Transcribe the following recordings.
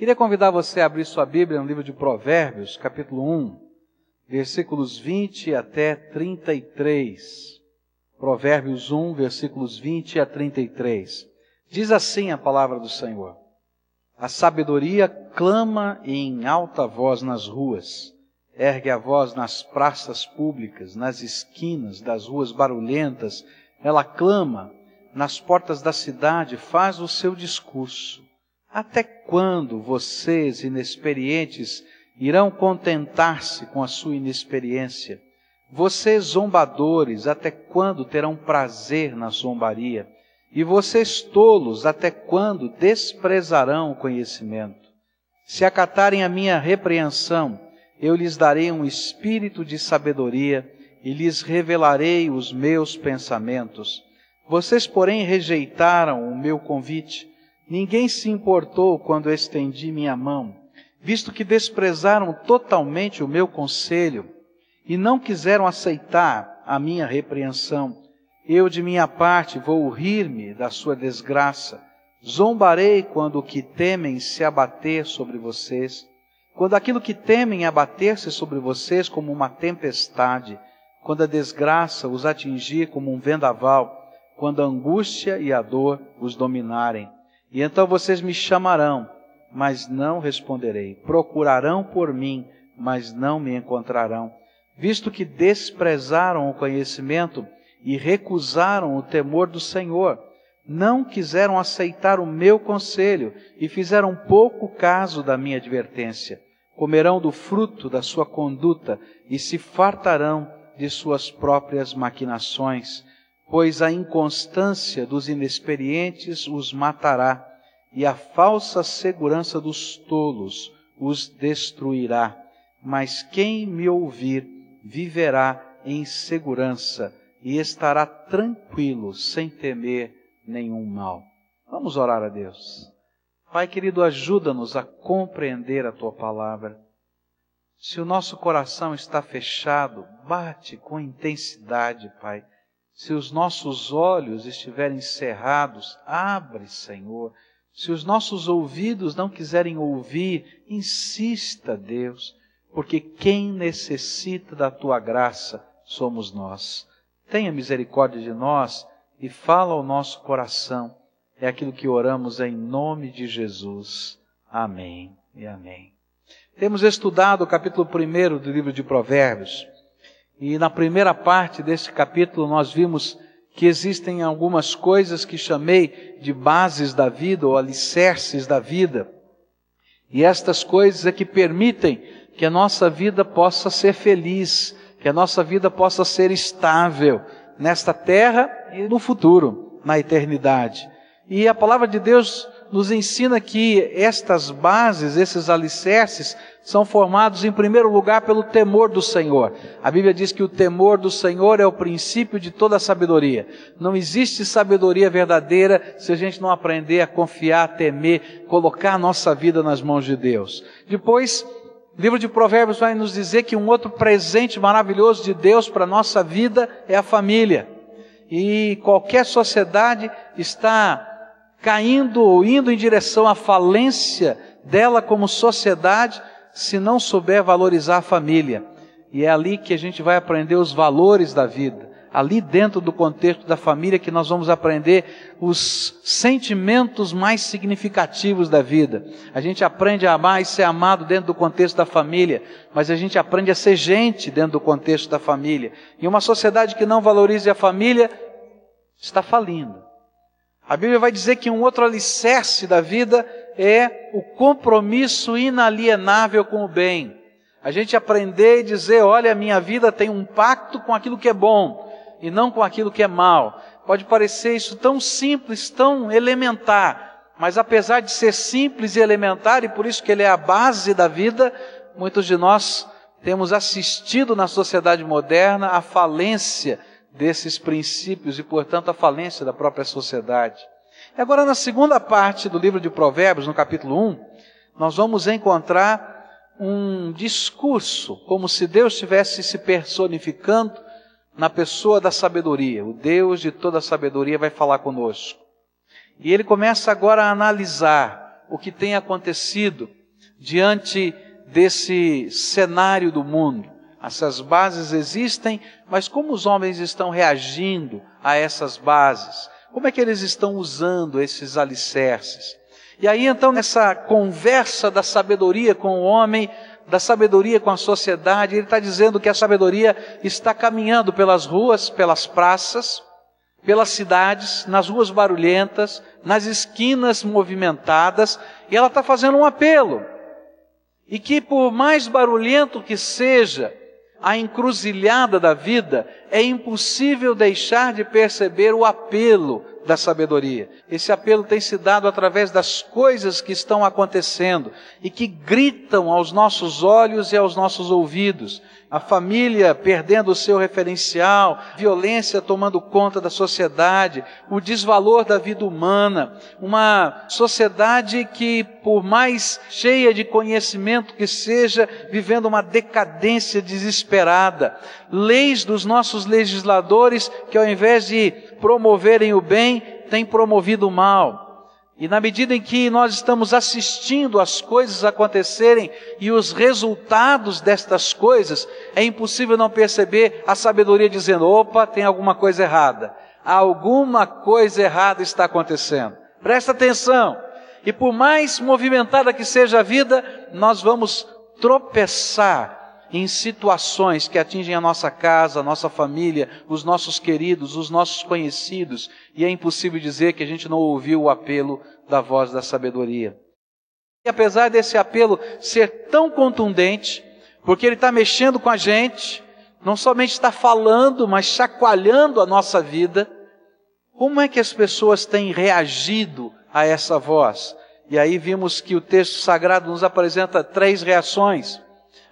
Queria convidar você a abrir sua Bíblia no livro de Provérbios, capítulo 1, versículos 20 até 33. Provérbios 1, versículos 20 a 33. Diz assim a palavra do Senhor: A sabedoria clama em alta voz nas ruas, ergue a voz nas praças públicas, nas esquinas das ruas barulhentas, ela clama nas portas da cidade, faz o seu discurso. Até quando vocês, inexperientes, irão contentar-se com a sua inexperiência? Vocês, zombadores, até quando terão prazer na zombaria? E vocês, tolos, até quando desprezarão o conhecimento? Se acatarem a minha repreensão, eu lhes darei um espírito de sabedoria e lhes revelarei os meus pensamentos. Vocês, porém, rejeitaram o meu convite Ninguém se importou quando estendi minha mão, visto que desprezaram totalmente o meu conselho e não quiseram aceitar a minha repreensão. Eu, de minha parte, vou rir-me da sua desgraça. Zombarei quando o que temem se abater sobre vocês, quando aquilo que temem abater-se sobre vocês como uma tempestade, quando a desgraça os atingir como um vendaval, quando a angústia e a dor os dominarem. E então vocês me chamarão, mas não responderei. Procurarão por mim, mas não me encontrarão. Visto que desprezaram o conhecimento e recusaram o temor do Senhor, não quiseram aceitar o meu conselho e fizeram pouco caso da minha advertência. Comerão do fruto da sua conduta e se fartarão de suas próprias maquinações pois a inconstância dos inexperientes os matará, e a falsa segurança dos tolos os destruirá. Mas quem me ouvir viverá em segurança e estará tranquilo, sem temer nenhum mal. Vamos orar a Deus. Pai querido, ajuda-nos a compreender a tua palavra. Se o nosso coração está fechado, bate com intensidade, Pai se os nossos olhos estiverem cerrados, abre, Senhor. Se os nossos ouvidos não quiserem ouvir, insista, Deus, porque quem necessita da tua graça somos nós. Tenha misericórdia de nós e fala ao nosso coração. É aquilo que oramos em nome de Jesus. Amém e amém. Temos estudado o capítulo 1 do livro de Provérbios. E na primeira parte desse capítulo nós vimos que existem algumas coisas que chamei de bases da vida ou alicerces da vida. E estas coisas é que permitem que a nossa vida possa ser feliz, que a nossa vida possa ser estável nesta terra e no futuro, na eternidade. E a palavra de Deus nos ensina que estas bases, esses alicerces, são formados em primeiro lugar pelo temor do Senhor. A Bíblia diz que o temor do Senhor é o princípio de toda sabedoria. Não existe sabedoria verdadeira se a gente não aprender a confiar, a temer, colocar a nossa vida nas mãos de Deus. Depois, o livro de Provérbios vai nos dizer que um outro presente maravilhoso de Deus para a nossa vida é a família. E qualquer sociedade está caindo ou indo em direção à falência dela como sociedade se não souber valorizar a família. E é ali que a gente vai aprender os valores da vida. Ali dentro do contexto da família que nós vamos aprender os sentimentos mais significativos da vida. A gente aprende a amar e ser amado dentro do contexto da família, mas a gente aprende a ser gente dentro do contexto da família. E uma sociedade que não valorize a família está falindo. A Bíblia vai dizer que um outro alicerce da vida é o compromisso inalienável com o bem. A gente aprender e dizer, olha, minha vida tem um pacto com aquilo que é bom e não com aquilo que é mal. Pode parecer isso tão simples, tão elementar, mas apesar de ser simples e elementar, e por isso que ele é a base da vida, muitos de nós temos assistido na sociedade moderna a falência desses princípios e, portanto, a falência da própria sociedade. Agora, na segunda parte do livro de Provérbios, no capítulo 1, nós vamos encontrar um discurso, como se Deus estivesse se personificando na pessoa da sabedoria. O Deus de toda a sabedoria vai falar conosco. E ele começa agora a analisar o que tem acontecido diante desse cenário do mundo. Essas bases existem, mas como os homens estão reagindo a essas bases? Como é que eles estão usando esses alicerces? E aí então, nessa conversa da sabedoria com o homem, da sabedoria com a sociedade, ele está dizendo que a sabedoria está caminhando pelas ruas, pelas praças, pelas cidades, nas ruas barulhentas, nas esquinas movimentadas, e ela está fazendo um apelo. E que por mais barulhento que seja a encruzilhada da vida, é impossível deixar de perceber o apelo da sabedoria. Esse apelo tem se dado através das coisas que estão acontecendo e que gritam aos nossos olhos e aos nossos ouvidos. A família perdendo o seu referencial, violência tomando conta da sociedade, o desvalor da vida humana, uma sociedade que, por mais cheia de conhecimento que seja, vivendo uma decadência desesperada, leis dos nossos legisladores que, ao invés de promoverem o bem, têm promovido o mal. E na medida em que nós estamos assistindo as coisas acontecerem e os resultados destas coisas, é impossível não perceber a sabedoria dizendo: opa, tem alguma coisa errada. Alguma coisa errada está acontecendo. Presta atenção. E por mais movimentada que seja a vida, nós vamos tropeçar em situações que atingem a nossa casa, a nossa família, os nossos queridos, os nossos conhecidos, e é impossível dizer que a gente não ouviu o apelo da voz da sabedoria. E apesar desse apelo ser tão contundente, porque ele está mexendo com a gente, não somente está falando, mas chacoalhando a nossa vida, como é que as pessoas têm reagido a essa voz? E aí vimos que o texto sagrado nos apresenta três reações.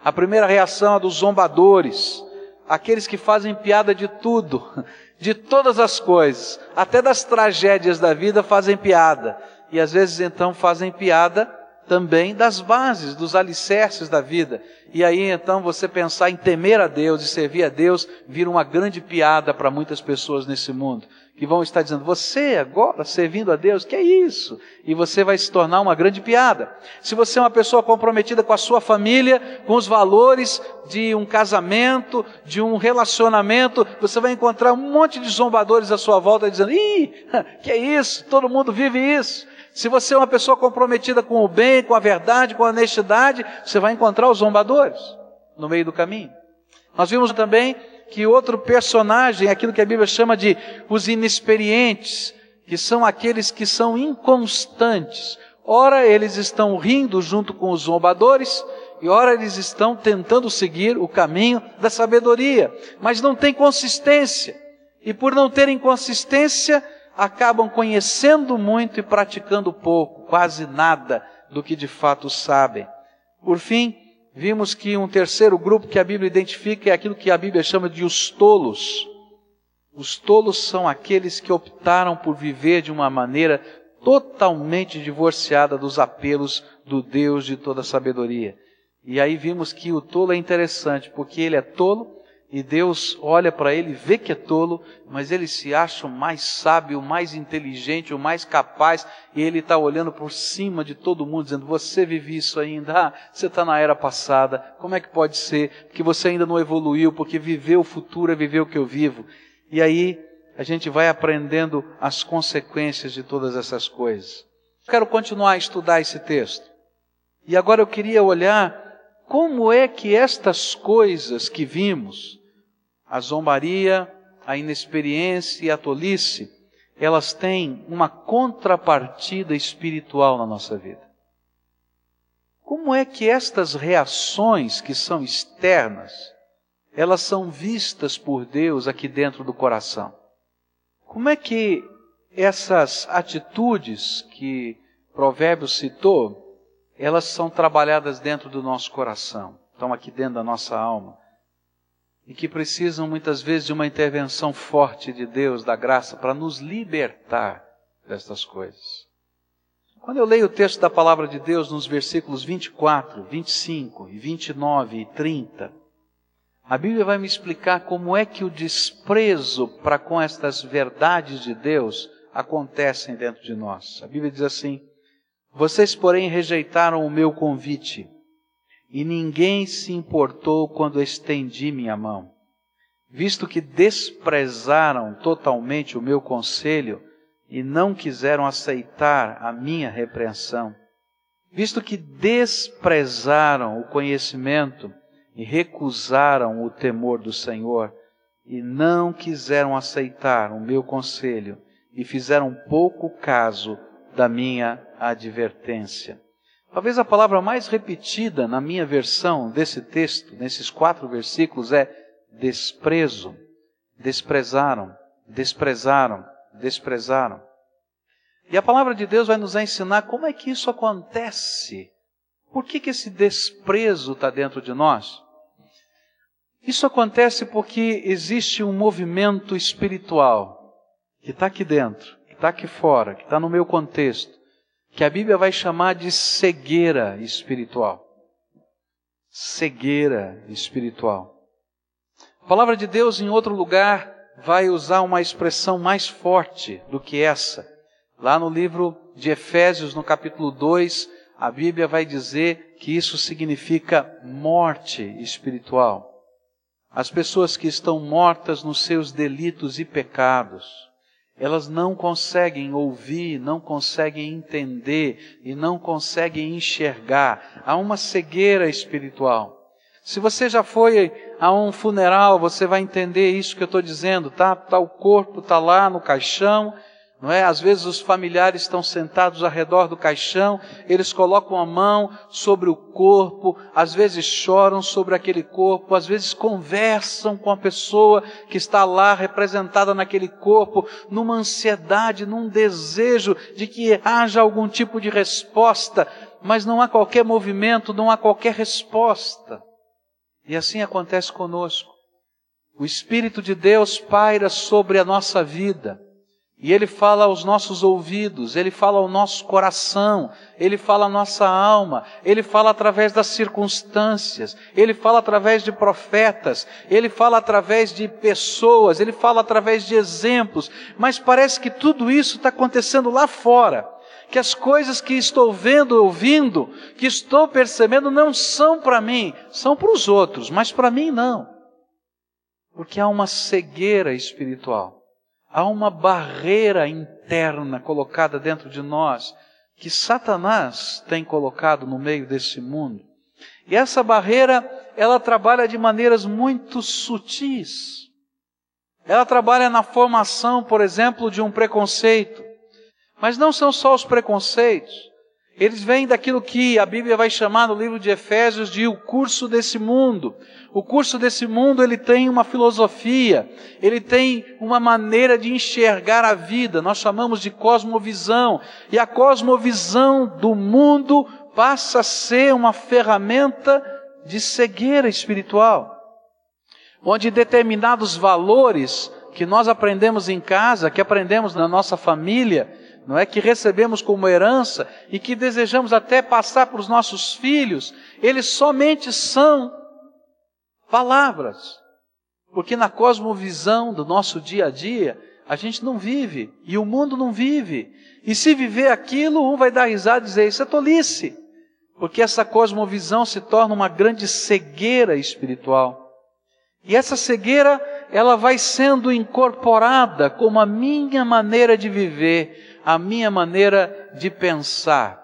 A primeira reação é dos zombadores, aqueles que fazem piada de tudo, de todas as coisas, até das tragédias da vida fazem piada. E às vezes então fazem piada também das bases, dos alicerces da vida. E aí então você pensar em temer a Deus e servir a Deus vira uma grande piada para muitas pessoas nesse mundo que vão estar dizendo: Você agora servindo a Deus, que é isso? E você vai se tornar uma grande piada. Se você é uma pessoa comprometida com a sua família, com os valores de um casamento, de um relacionamento, você vai encontrar um monte de zombadores à sua volta dizendo: Ih, que é isso? Todo mundo vive isso. Se você é uma pessoa comprometida com o bem, com a verdade, com a honestidade, você vai encontrar os zombadores no meio do caminho. Nós vimos também que outro personagem, aquilo que a Bíblia chama de os inexperientes, que são aqueles que são inconstantes. Ora, eles estão rindo junto com os zombadores, e ora eles estão tentando seguir o caminho da sabedoria, mas não tem consistência. E por não terem consistência, acabam conhecendo muito e praticando pouco, quase nada do que de fato sabem. Por fim, vimos que um terceiro grupo que a Bíblia identifica é aquilo que a Bíblia chama de os tolos. Os tolos são aqueles que optaram por viver de uma maneira totalmente divorciada dos apelos do Deus de toda sabedoria. E aí vimos que o tolo é interessante, porque ele é tolo e Deus olha para ele, vê que é tolo, mas ele se acha o mais sábio, o mais inteligente, o mais capaz, e ele está olhando por cima de todo mundo, dizendo: Você vive isso ainda? Ah, você está na era passada, como é que pode ser? Porque você ainda não evoluiu, porque viver o futuro é viver o que eu vivo. E aí a gente vai aprendendo as consequências de todas essas coisas. Quero continuar a estudar esse texto. E agora eu queria olhar como é que estas coisas que vimos, a zombaria, a inexperiência e a tolice, elas têm uma contrapartida espiritual na nossa vida. Como é que estas reações que são externas, elas são vistas por Deus aqui dentro do coração? Como é que essas atitudes que Provérbios citou, elas são trabalhadas dentro do nosso coração, estão aqui dentro da nossa alma? e que precisam muitas vezes de uma intervenção forte de Deus, da graça, para nos libertar destas coisas. Quando eu leio o texto da palavra de Deus nos versículos 24, 25 e 29 e 30, a Bíblia vai me explicar como é que o desprezo para com estas verdades de Deus acontecem dentro de nós. A Bíblia diz assim: Vocês, porém, rejeitaram o meu convite, e ninguém se importou quando estendi minha mão. Visto que desprezaram totalmente o meu conselho e não quiseram aceitar a minha repreensão, visto que desprezaram o conhecimento e recusaram o temor do Senhor, e não quiseram aceitar o meu conselho, e fizeram pouco caso da minha advertência. Talvez a palavra mais repetida na minha versão desse texto, nesses quatro versículos, é desprezo. Desprezaram, desprezaram, desprezaram. E a palavra de Deus vai nos ensinar como é que isso acontece. Por que, que esse desprezo está dentro de nós? Isso acontece porque existe um movimento espiritual que está aqui dentro, está aqui fora, que está no meu contexto, que a Bíblia vai chamar de cegueira espiritual. Cegueira espiritual. A palavra de Deus, em outro lugar, vai usar uma expressão mais forte do que essa. Lá no livro de Efésios, no capítulo 2, a Bíblia vai dizer que isso significa morte espiritual. As pessoas que estão mortas nos seus delitos e pecados, elas não conseguem ouvir, não conseguem entender e não conseguem enxergar. Há uma cegueira espiritual. Se você já foi a um funeral, você vai entender isso que eu estou dizendo, tá? tá? O corpo está lá no caixão, não é? Às vezes os familiares estão sentados ao redor do caixão, eles colocam a mão sobre o corpo, às vezes choram sobre aquele corpo, às vezes conversam com a pessoa que está lá representada naquele corpo, numa ansiedade, num desejo de que haja algum tipo de resposta, mas não há qualquer movimento, não há qualquer resposta. E assim acontece conosco. O Espírito de Deus paira sobre a nossa vida e Ele fala aos nossos ouvidos, Ele fala ao nosso coração, Ele fala à nossa alma, Ele fala através das circunstâncias, Ele fala através de profetas, Ele fala através de pessoas, Ele fala através de exemplos, mas parece que tudo isso está acontecendo lá fora. Que as coisas que estou vendo, ouvindo, que estou percebendo, não são para mim, são para os outros, mas para mim não. Porque há uma cegueira espiritual. Há uma barreira interna colocada dentro de nós que Satanás tem colocado no meio desse mundo. E essa barreira, ela trabalha de maneiras muito sutis. Ela trabalha na formação, por exemplo, de um preconceito. Mas não são só os preconceitos. Eles vêm daquilo que a Bíblia vai chamar no livro de Efésios de o curso desse mundo. O curso desse mundo, ele tem uma filosofia, ele tem uma maneira de enxergar a vida. Nós chamamos de cosmovisão. E a cosmovisão do mundo passa a ser uma ferramenta de cegueira espiritual. Onde determinados valores que nós aprendemos em casa, que aprendemos na nossa família, não é que recebemos como herança e que desejamos até passar para os nossos filhos, eles somente são palavras. Porque na cosmovisão do nosso dia a dia, a gente não vive e o mundo não vive. E se viver aquilo, um vai dar risada e dizer: Isso é tolice. Porque essa cosmovisão se torna uma grande cegueira espiritual. E essa cegueira, ela vai sendo incorporada como a minha maneira de viver, a minha maneira de pensar.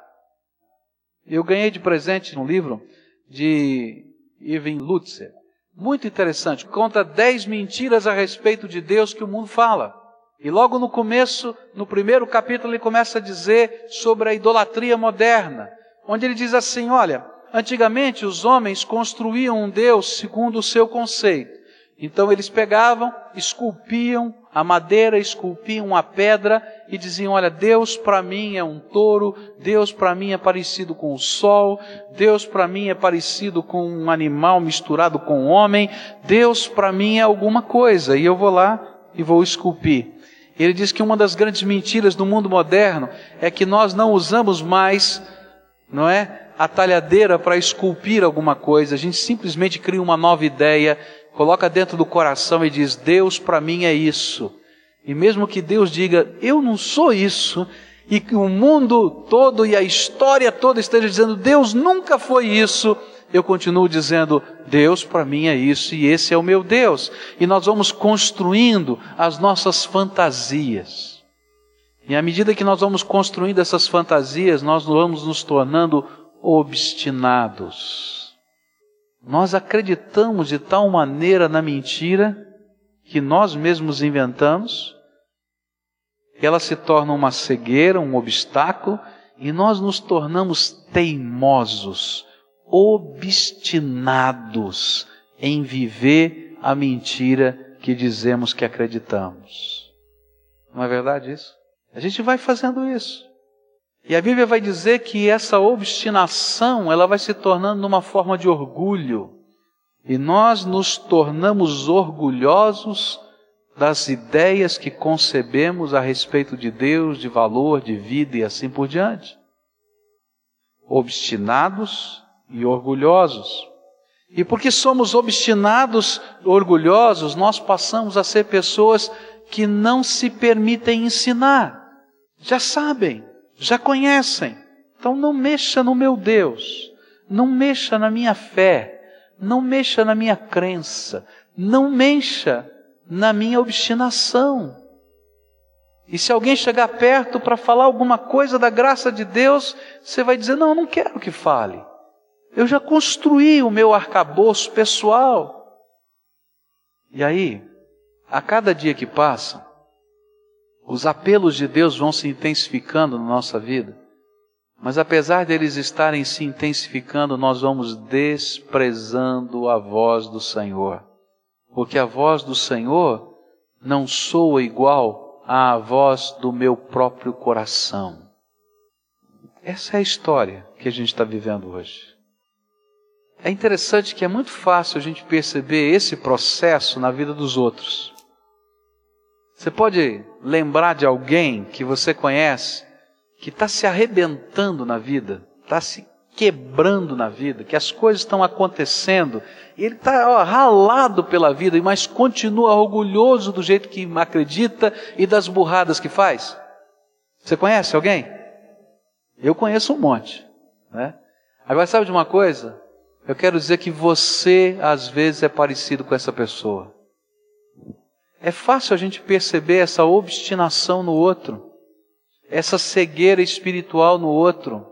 Eu ganhei de presente um livro de Irving Lutzer, muito interessante, conta dez mentiras a respeito de Deus que o mundo fala. E logo no começo, no primeiro capítulo, ele começa a dizer sobre a idolatria moderna, onde ele diz assim: olha, antigamente os homens construíam um Deus segundo o seu conceito. Então eles pegavam, esculpiam a madeira, esculpiam a pedra e diziam: Olha, Deus para mim é um touro, Deus para mim é parecido com o sol, Deus para mim é parecido com um animal misturado com um homem, Deus para mim é alguma coisa. E eu vou lá e vou esculpir. Ele diz que uma das grandes mentiras do mundo moderno é que nós não usamos mais, não é? A talhadeira para esculpir alguma coisa, a gente simplesmente cria uma nova ideia coloca dentro do coração e diz: Deus para mim é isso. E mesmo que Deus diga: Eu não sou isso, e que o mundo todo e a história toda esteja dizendo Deus nunca foi isso, eu continuo dizendo Deus para mim é isso e esse é o meu Deus. E nós vamos construindo as nossas fantasias. E à medida que nós vamos construindo essas fantasias, nós vamos nos tornando obstinados. Nós acreditamos de tal maneira na mentira que nós mesmos inventamos, ela se torna uma cegueira, um obstáculo, e nós nos tornamos teimosos, obstinados em viver a mentira que dizemos que acreditamos. Não é verdade isso? A gente vai fazendo isso. E a Bíblia vai dizer que essa obstinação, ela vai se tornando numa forma de orgulho. E nós nos tornamos orgulhosos das ideias que concebemos a respeito de Deus, de valor, de vida e assim por diante. Obstinados e orgulhosos. E porque somos obstinados, orgulhosos, nós passamos a ser pessoas que não se permitem ensinar. Já sabem, já conhecem. Então não mexa no meu Deus, não mexa na minha fé, não mexa na minha crença, não mexa na minha obstinação. E se alguém chegar perto para falar alguma coisa da graça de Deus, você vai dizer: Não, eu não quero que fale. Eu já construí o meu arcabouço pessoal. E aí, a cada dia que passa, os apelos de Deus vão se intensificando na nossa vida. Mas apesar deles estarem se intensificando, nós vamos desprezando a voz do Senhor. Porque a voz do Senhor não soa igual à voz do meu próprio coração. Essa é a história que a gente está vivendo hoje. É interessante que é muito fácil a gente perceber esse processo na vida dos outros. Você pode lembrar de alguém que você conhece que está se arrebentando na vida, está se quebrando na vida, que as coisas estão acontecendo, e ele está ralado pela vida, mas continua orgulhoso do jeito que acredita e das burradas que faz? Você conhece alguém? Eu conheço um monte. Né? Agora, sabe de uma coisa? Eu quero dizer que você, às vezes, é parecido com essa pessoa. É fácil a gente perceber essa obstinação no outro, essa cegueira espiritual no outro.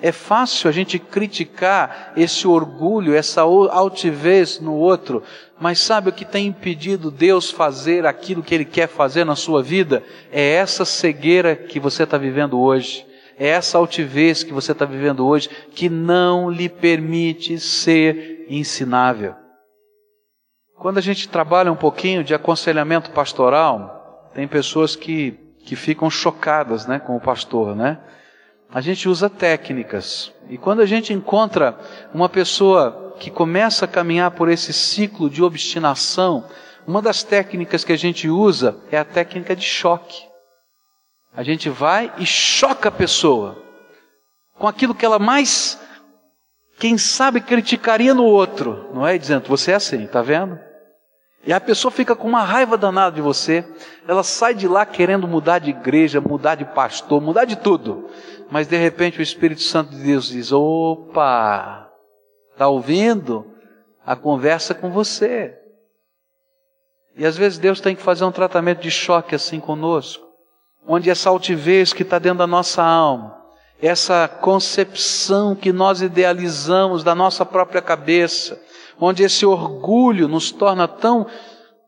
É fácil a gente criticar esse orgulho, essa altivez no outro, mas sabe o que tem impedido Deus fazer aquilo que Ele quer fazer na sua vida? É essa cegueira que você está vivendo hoje, é essa altivez que você está vivendo hoje, que não lhe permite ser ensinável. Quando a gente trabalha um pouquinho de aconselhamento pastoral, tem pessoas que, que ficam chocadas né, com o pastor, né? A gente usa técnicas. E quando a gente encontra uma pessoa que começa a caminhar por esse ciclo de obstinação, uma das técnicas que a gente usa é a técnica de choque. A gente vai e choca a pessoa com aquilo que ela mais, quem sabe, criticaria no outro, não é? Dizendo, você é assim, tá vendo? E a pessoa fica com uma raiva danada de você, ela sai de lá querendo mudar de igreja, mudar de pastor, mudar de tudo. Mas de repente o Espírito Santo de Deus diz: opa, está ouvindo? A conversa com você. E às vezes Deus tem que fazer um tratamento de choque assim conosco, onde essa altivez que está dentro da nossa alma, essa concepção que nós idealizamos da nossa própria cabeça, onde esse orgulho nos torna tão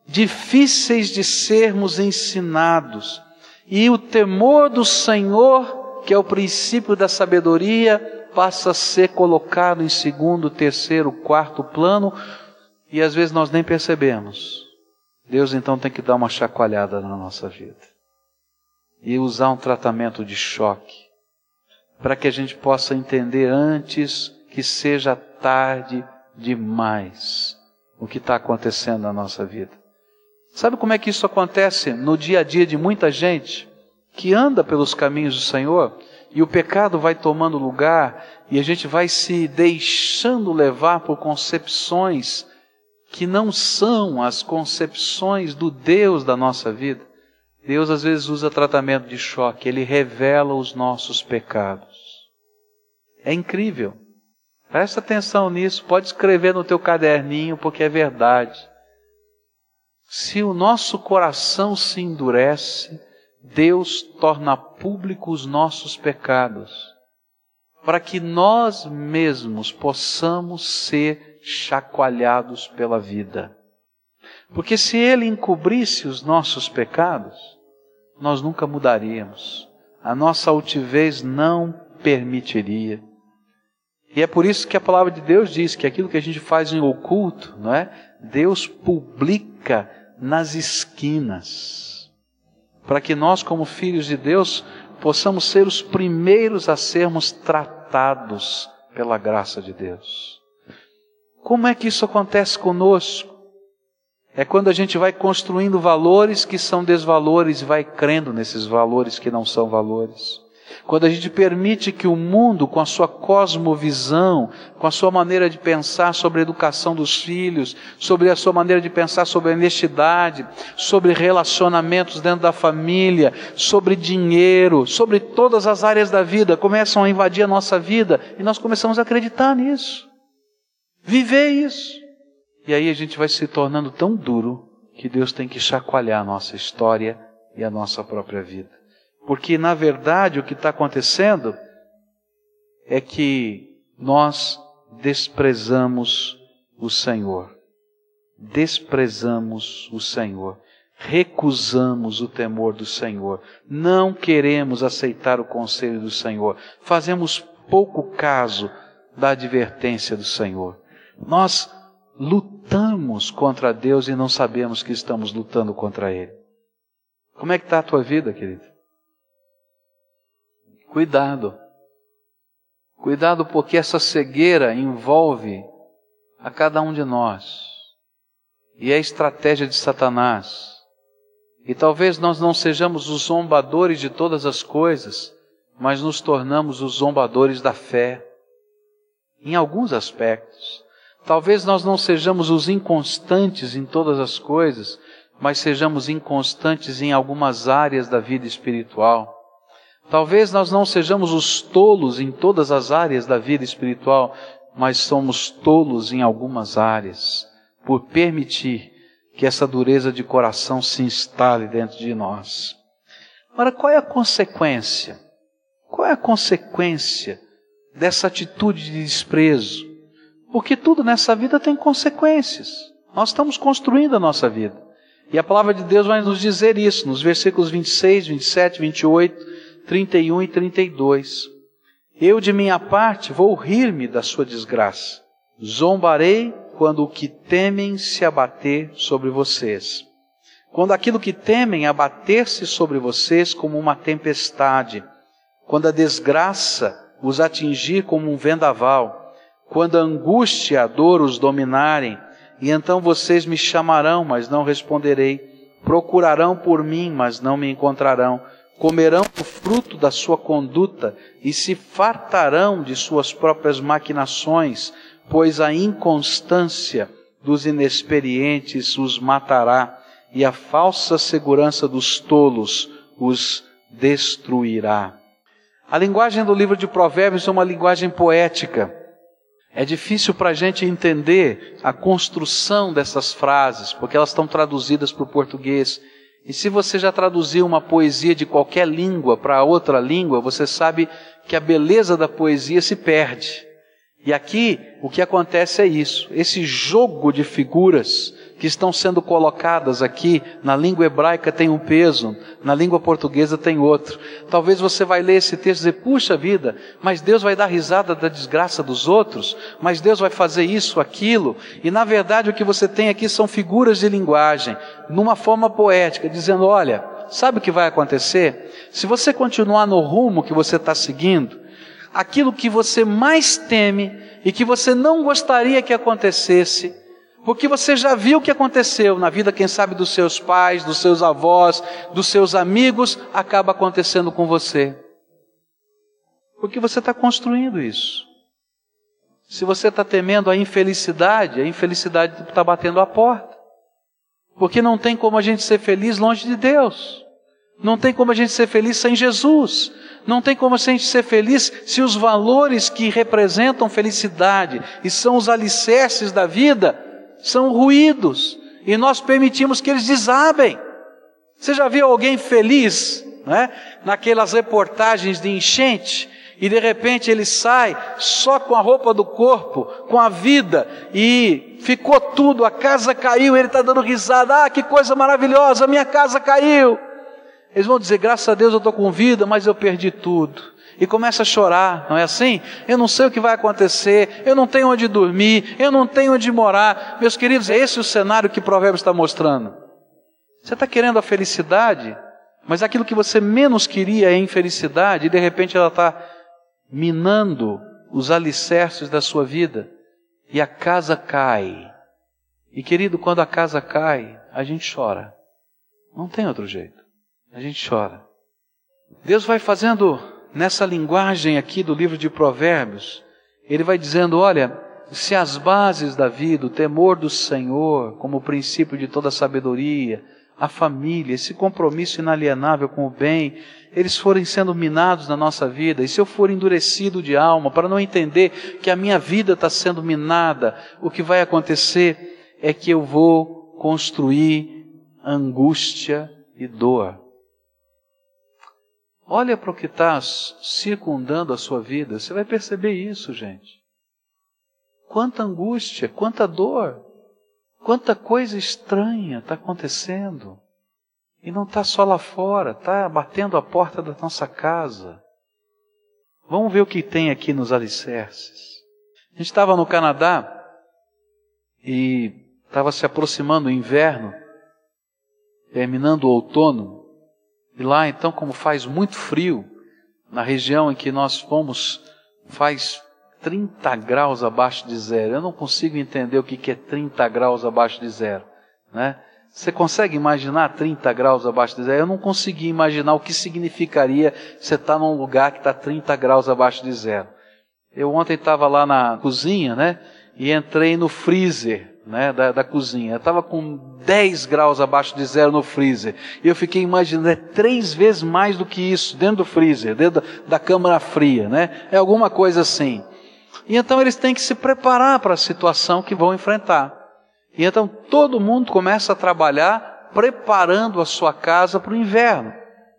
difíceis de sermos ensinados. E o temor do Senhor, que é o princípio da sabedoria, passa a ser colocado em segundo, terceiro, quarto plano, e às vezes nós nem percebemos. Deus então tem que dar uma chacoalhada na nossa vida e usar um tratamento de choque para que a gente possa entender antes que seja tarde demais o que está acontecendo na nossa vida. Sabe como é que isso acontece no dia a dia de muita gente que anda pelos caminhos do Senhor e o pecado vai tomando lugar e a gente vai se deixando levar por concepções que não são as concepções do Deus da nossa vida. Deus às vezes usa tratamento de choque, ele revela os nossos pecados. É incrível. Presta atenção nisso, pode escrever no teu caderninho, porque é verdade. Se o nosso coração se endurece, Deus torna público os nossos pecados, para que nós mesmos possamos ser chacoalhados pela vida. Porque se Ele encobrisse os nossos pecados, nós nunca mudaríamos. A nossa altivez não permitiria. E é por isso que a palavra de Deus diz que aquilo que a gente faz em oculto, não é? Deus publica nas esquinas. Para que nós, como filhos de Deus, possamos ser os primeiros a sermos tratados pela graça de Deus. Como é que isso acontece conosco? É quando a gente vai construindo valores que são desvalores e vai crendo nesses valores que não são valores. Quando a gente permite que o mundo, com a sua cosmovisão, com a sua maneira de pensar sobre a educação dos filhos, sobre a sua maneira de pensar sobre a honestidade, sobre relacionamentos dentro da família, sobre dinheiro, sobre todas as áreas da vida, começam a invadir a nossa vida e nós começamos a acreditar nisso. Viver isso. E aí a gente vai se tornando tão duro que Deus tem que chacoalhar a nossa história e a nossa própria vida. Porque, na verdade, o que está acontecendo é que nós desprezamos o Senhor. Desprezamos o Senhor. Recusamos o temor do Senhor. Não queremos aceitar o conselho do Senhor. Fazemos pouco caso da advertência do Senhor. Nós lutamos contra Deus e não sabemos que estamos lutando contra Ele. Como é que está a tua vida, querido? Cuidado. Cuidado porque essa cegueira envolve a cada um de nós. E é a estratégia de Satanás. E talvez nós não sejamos os zombadores de todas as coisas, mas nos tornamos os zombadores da fé. Em alguns aspectos. Talvez nós não sejamos os inconstantes em todas as coisas, mas sejamos inconstantes em algumas áreas da vida espiritual. Talvez nós não sejamos os tolos em todas as áreas da vida espiritual, mas somos tolos em algumas áreas, por permitir que essa dureza de coração se instale dentro de nós. Ora, qual é a consequência? Qual é a consequência dessa atitude de desprezo? Porque tudo nessa vida tem consequências. Nós estamos construindo a nossa vida. E a palavra de Deus vai nos dizer isso nos versículos 26, 27, 28, 31 e 32. Eu, de minha parte, vou rir-me da sua desgraça. Zombarei quando o que temem se abater sobre vocês. Quando aquilo que temem abater-se sobre vocês como uma tempestade. Quando a desgraça os atingir como um vendaval quando a angústia e a dor os dominarem, e então vocês me chamarão, mas não responderei, procurarão por mim, mas não me encontrarão, comerão o fruto da sua conduta e se fartarão de suas próprias maquinações, pois a inconstância dos inexperientes os matará e a falsa segurança dos tolos os destruirá. A linguagem do livro de Provérbios é uma linguagem poética. É difícil para a gente entender a construção dessas frases, porque elas estão traduzidas para o português. E se você já traduziu uma poesia de qualquer língua para outra língua, você sabe que a beleza da poesia se perde. E aqui o que acontece é isso: esse jogo de figuras que estão sendo colocadas aqui na língua hebraica tem um peso, na língua portuguesa tem outro. Talvez você vai ler esse texto e dizer, puxa vida, mas Deus vai dar risada da desgraça dos outros, mas Deus vai fazer isso, aquilo, e na verdade o que você tem aqui são figuras de linguagem, numa forma poética, dizendo, olha, sabe o que vai acontecer? Se você continuar no rumo que você está seguindo, aquilo que você mais teme e que você não gostaria que acontecesse, porque você já viu o que aconteceu na vida, quem sabe, dos seus pais, dos seus avós, dos seus amigos, acaba acontecendo com você. Porque você está construindo isso. Se você está temendo a infelicidade, a infelicidade está batendo a porta. Porque não tem como a gente ser feliz longe de Deus. Não tem como a gente ser feliz sem Jesus. Não tem como a gente ser feliz se os valores que representam felicidade e são os alicerces da vida são ruídos e nós permitimos que eles desabem. Você já viu alguém feliz, né? Naquelas reportagens de enchente e de repente ele sai só com a roupa do corpo, com a vida, e ficou tudo, a casa caiu, ele está dando risada, ah, que coisa maravilhosa, minha casa caiu. Eles vão dizer, graças a Deus eu estou com vida, mas eu perdi tudo. E começa a chorar, não é assim? Eu não sei o que vai acontecer, eu não tenho onde dormir, eu não tenho onde morar. Meus queridos, é esse o cenário que o provérbio está mostrando. Você está querendo a felicidade, mas aquilo que você menos queria é infelicidade, e de repente ela está minando os alicerces da sua vida, e a casa cai. E querido, quando a casa cai, a gente chora. Não tem outro jeito. A gente chora. Deus vai fazendo nessa linguagem aqui do livro de Provérbios, ele vai dizendo: olha, se as bases da vida, o temor do Senhor, como princípio de toda sabedoria, a família, esse compromisso inalienável com o bem, eles forem sendo minados na nossa vida, e se eu for endurecido de alma, para não entender que a minha vida está sendo minada, o que vai acontecer é que eu vou construir angústia e dor. Olha para o que está circundando a sua vida, você vai perceber isso, gente. Quanta angústia, quanta dor, quanta coisa estranha está acontecendo. E não está só lá fora, está batendo a porta da nossa casa. Vamos ver o que tem aqui nos alicerces. A gente estava no Canadá e estava se aproximando o inverno, terminando o outono, e lá, então, como faz muito frio, na região em que nós fomos, faz 30 graus abaixo de zero. Eu não consigo entender o que é 30 graus abaixo de zero. Né? Você consegue imaginar 30 graus abaixo de zero? Eu não consegui imaginar o que significaria você estar num lugar que está 30 graus abaixo de zero. Eu ontem estava lá na cozinha, né? E entrei no freezer né, da, da cozinha. Estava com 10 graus abaixo de zero no freezer. E eu fiquei imaginando, é três vezes mais do que isso dentro do freezer, dentro da, câmara fria, né? É alguma coisa assim. E então eles têm que se preparar para a situação que vão enfrentar. E então todo mundo começa a trabalhar preparando a sua casa para o inverno.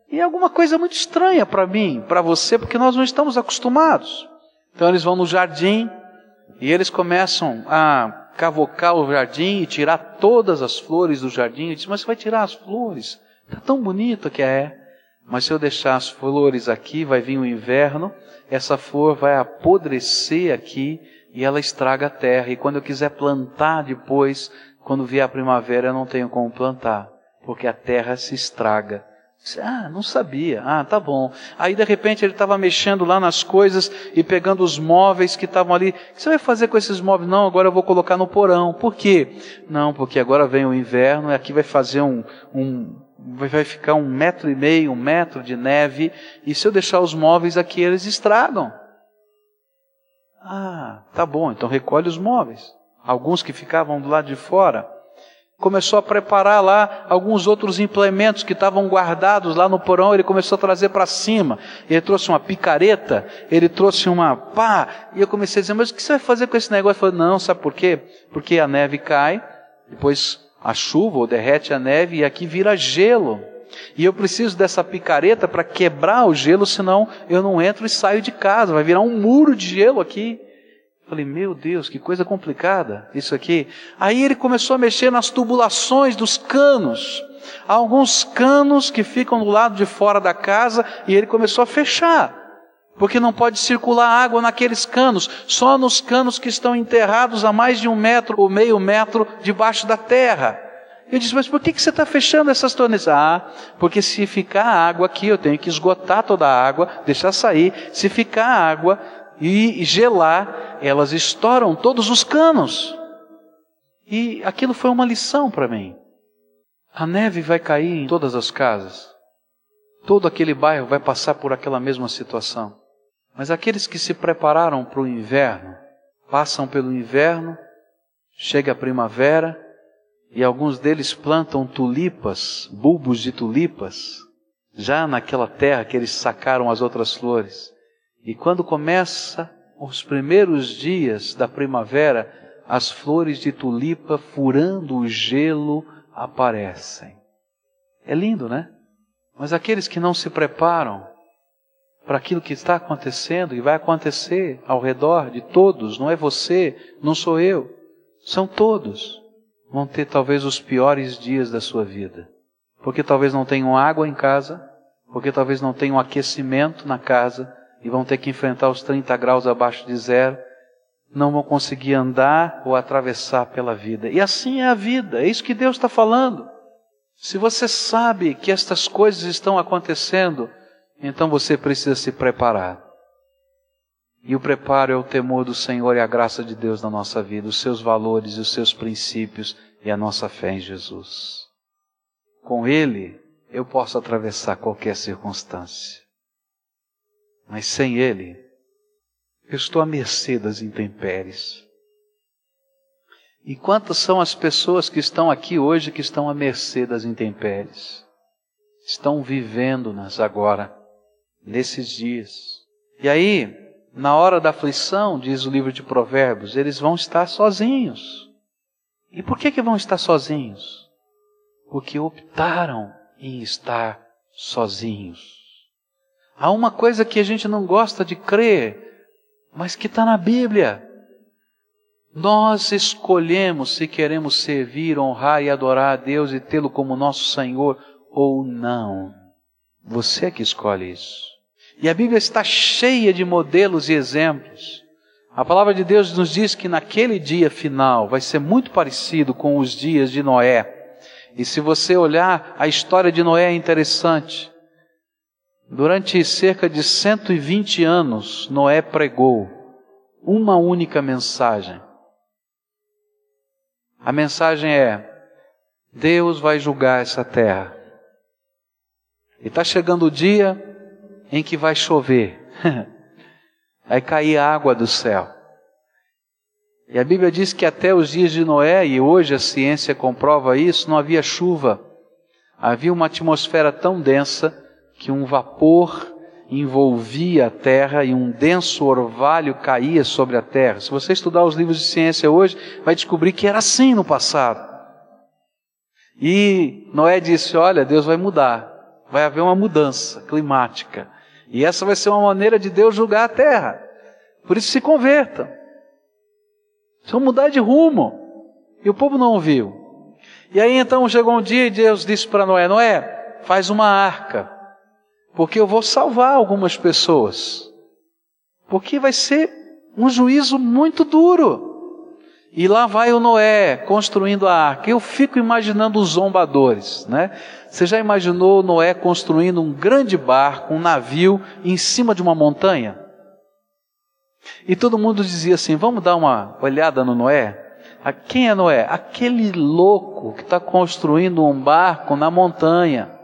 E é alguma coisa muito estranha para mim, para você, porque nós não estamos acostumados. Então eles vão no jardim e eles começam a cavocar o jardim e tirar todas as flores do jardim. Eu disse, mas você vai tirar as flores? Está tão bonito que é. Mas se eu deixar as flores aqui, vai vir o inverno, essa flor vai apodrecer aqui e ela estraga a terra. E quando eu quiser plantar depois, quando vier a primavera, eu não tenho como plantar, porque a terra se estraga. Ah, não sabia. Ah, tá bom. Aí de repente ele estava mexendo lá nas coisas e pegando os móveis que estavam ali. O que você vai fazer com esses móveis? Não, agora eu vou colocar no porão. Por quê? Não, porque agora vem o inverno e aqui vai fazer um, um vai ficar um metro e meio, um metro de neve. E se eu deixar os móveis aqui, eles estragam. Ah, tá bom. Então recolhe os móveis. Alguns que ficavam do lado de fora começou a preparar lá alguns outros implementos que estavam guardados lá no porão, ele começou a trazer para cima. Ele trouxe uma picareta, ele trouxe uma pá, e eu comecei a dizer, mas o que você vai fazer com esse negócio? Ele falou, não, sabe por quê? Porque a neve cai, depois a chuva ou derrete a neve e aqui vira gelo. E eu preciso dessa picareta para quebrar o gelo, senão eu não entro e saio de casa, vai virar um muro de gelo aqui. Falei, meu Deus, que coisa complicada isso aqui. Aí ele começou a mexer nas tubulações dos canos. Há alguns canos que ficam do lado de fora da casa e ele começou a fechar. Porque não pode circular água naqueles canos, só nos canos que estão enterrados a mais de um metro ou meio metro debaixo da terra. Eu disse, mas por que, que você está fechando essas torneiras? Ah, porque se ficar água aqui, eu tenho que esgotar toda a água, deixar sair. Se ficar água, e gelar, elas estouram todos os canos. E aquilo foi uma lição para mim. A neve vai cair em todas as casas. Todo aquele bairro vai passar por aquela mesma situação. Mas aqueles que se prepararam para o inverno, passam pelo inverno, chega a primavera, e alguns deles plantam tulipas, bulbos de tulipas. já naquela terra que eles sacaram as outras flores. E quando começa os primeiros dias da primavera, as flores de tulipa furando o gelo aparecem. É lindo, né? Mas aqueles que não se preparam para aquilo que está acontecendo e vai acontecer ao redor de todos, não é você, não sou eu, são todos, vão ter talvez os piores dias da sua vida. Porque talvez não tenham água em casa, porque talvez não tenham aquecimento na casa e vão ter que enfrentar os 30 graus abaixo de zero, não vão conseguir andar ou atravessar pela vida. E assim é a vida, é isso que Deus está falando. Se você sabe que estas coisas estão acontecendo, então você precisa se preparar. E o preparo é o temor do Senhor e a graça de Deus na nossa vida, os seus valores e os seus princípios e a nossa fé em Jesus. Com Ele, eu posso atravessar qualquer circunstância. Mas sem Ele, eu estou à mercê das intempéries. E quantas são as pessoas que estão aqui hoje que estão à mercê das intempéries? Estão vivendo-nas agora, nesses dias. E aí, na hora da aflição, diz o livro de Provérbios, eles vão estar sozinhos. E por que, que vão estar sozinhos? Porque optaram em estar sozinhos. Há uma coisa que a gente não gosta de crer, mas que está na Bíblia. Nós escolhemos se queremos servir, honrar e adorar a Deus e tê-lo como nosso Senhor ou não. Você é que escolhe isso. E a Bíblia está cheia de modelos e exemplos. A palavra de Deus nos diz que naquele dia final vai ser muito parecido com os dias de Noé. E se você olhar, a história de Noé é interessante. Durante cerca de 120 anos, Noé pregou uma única mensagem. A mensagem é: Deus vai julgar essa terra. E está chegando o dia em que vai chover, vai cair água do céu. E a Bíblia diz que até os dias de Noé, e hoje a ciência comprova isso, não havia chuva. Havia uma atmosfera tão densa que um vapor envolvia a terra e um denso orvalho caía sobre a terra. Se você estudar os livros de ciência hoje, vai descobrir que era assim no passado. E Noé disse: Olha, Deus vai mudar, vai haver uma mudança climática. E essa vai ser uma maneira de Deus julgar a terra. Por isso se convertam. Vão mudar de rumo. E o povo não ouviu. E aí então chegou um dia e Deus disse para Noé: Noé, faz uma arca porque eu vou salvar algumas pessoas. Porque vai ser um juízo muito duro. E lá vai o Noé construindo a arca. Eu fico imaginando os zombadores, né? Você já imaginou Noé construindo um grande barco, um navio em cima de uma montanha? E todo mundo dizia assim: vamos dar uma olhada no Noé? Quem é Noé? Aquele louco que está construindo um barco na montanha.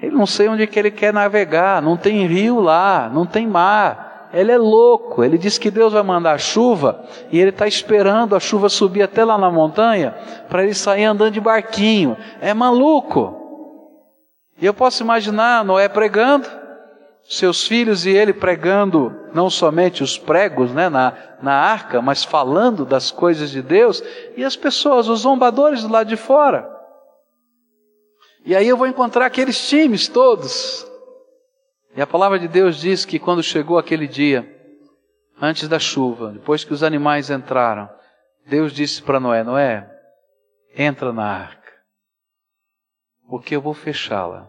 Ele não sei onde que ele quer navegar, não tem rio lá, não tem mar. Ele é louco. Ele diz que Deus vai mandar chuva e ele está esperando a chuva subir até lá na montanha para ele sair andando de barquinho. É maluco. E eu posso imaginar Noé pregando, seus filhos e ele pregando não somente os pregos né, na, na arca, mas falando das coisas de Deus, e as pessoas, os zombadores do lado de fora. E aí eu vou encontrar aqueles times todos. E a palavra de Deus diz que quando chegou aquele dia, antes da chuva, depois que os animais entraram, Deus disse para Noé: Noé, entra na arca, porque eu vou fechá-la.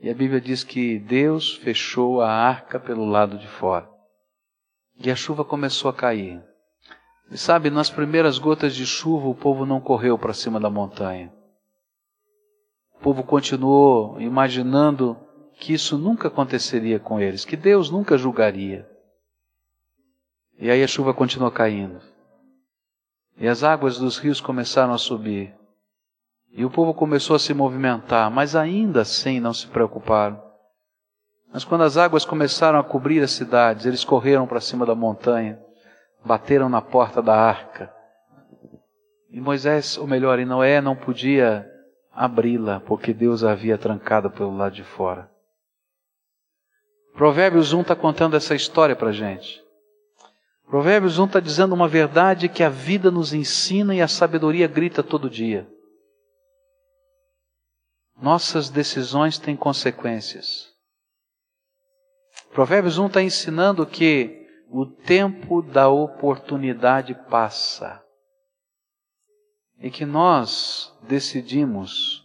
E a Bíblia diz que Deus fechou a arca pelo lado de fora. E a chuva começou a cair. E sabe, nas primeiras gotas de chuva, o povo não correu para cima da montanha. O povo continuou imaginando que isso nunca aconteceria com eles, que Deus nunca julgaria. E aí a chuva continuou caindo. E as águas dos rios começaram a subir. E o povo começou a se movimentar, mas ainda assim não se preocuparam. Mas quando as águas começaram a cobrir as cidades, eles correram para cima da montanha, bateram na porta da arca. E Moisés, ou melhor, e Noé não podia abri-la, porque Deus a havia trancado pelo lado de fora. Provérbios 1 está contando essa história para gente. Provérbios 1 está dizendo uma verdade que a vida nos ensina e a sabedoria grita todo dia. Nossas decisões têm consequências. Provérbios 1 está ensinando que o tempo da oportunidade passa e que nós decidimos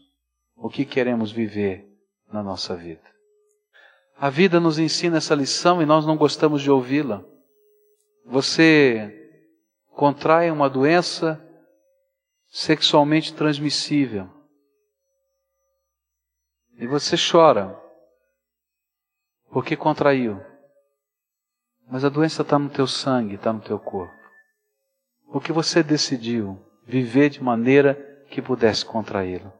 o que queremos viver na nossa vida. A vida nos ensina essa lição e nós não gostamos de ouvi-la. Você contrai uma doença sexualmente transmissível e você chora porque contraiu. Mas a doença está no teu sangue, está no teu corpo. Porque você decidiu viver de maneira que pudesse contraí-lo.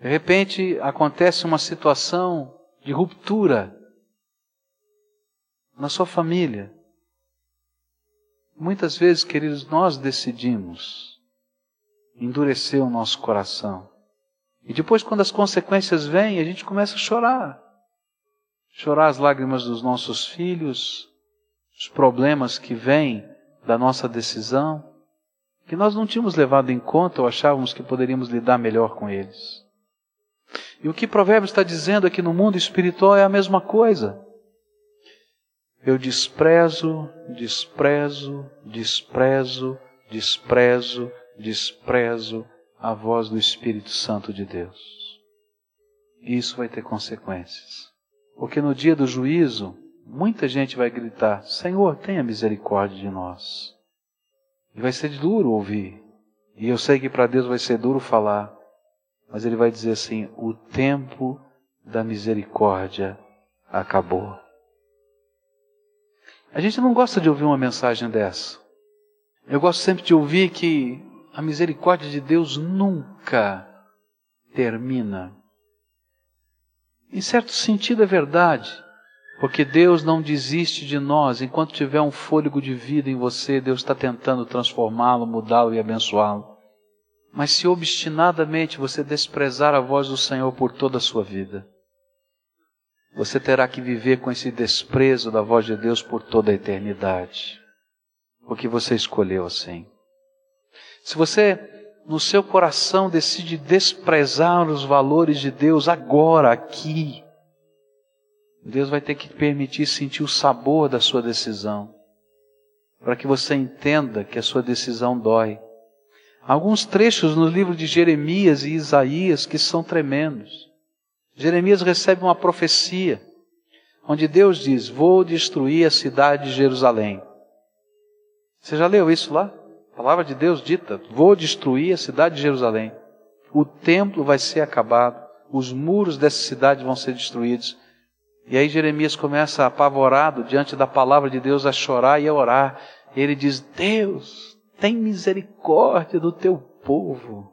De repente acontece uma situação de ruptura na sua família. Muitas vezes, queridos, nós decidimos endurecer o nosso coração. E depois, quando as consequências vêm, a gente começa a chorar. Chorar as lágrimas dos nossos filhos, os problemas que vêm da nossa decisão que nós não tínhamos levado em conta ou achávamos que poderíamos lidar melhor com eles. E o que Provérbios está dizendo aqui no mundo espiritual é a mesma coisa. Eu desprezo, desprezo, desprezo, desprezo, desprezo a voz do Espírito Santo de Deus. E isso vai ter consequências. Porque no dia do juízo, muita gente vai gritar: Senhor, tenha misericórdia de nós. E vai ser duro ouvir. E eu sei que para Deus vai ser duro falar. Mas Ele vai dizer assim: o tempo da misericórdia acabou. A gente não gosta de ouvir uma mensagem dessa. Eu gosto sempre de ouvir que a misericórdia de Deus nunca termina. Em certo sentido é verdade. Porque Deus não desiste de nós. Enquanto tiver um fôlego de vida em você, Deus está tentando transformá-lo, mudá-lo e abençoá-lo. Mas se obstinadamente você desprezar a voz do Senhor por toda a sua vida, você terá que viver com esse desprezo da voz de Deus por toda a eternidade. Porque você escolheu assim. Se você, no seu coração, decide desprezar os valores de Deus agora, aqui, Deus vai ter que permitir sentir o sabor da sua decisão, para que você entenda que a sua decisão dói. Alguns trechos no livro de Jeremias e Isaías que são tremendos. Jeremias recebe uma profecia, onde Deus diz: Vou destruir a cidade de Jerusalém. Você já leu isso lá? A palavra de Deus dita: Vou destruir a cidade de Jerusalém. O templo vai ser acabado, os muros dessa cidade vão ser destruídos e aí Jeremias começa apavorado diante da palavra de Deus a chorar e a orar. Ele diz: Deus, tem misericórdia do teu povo.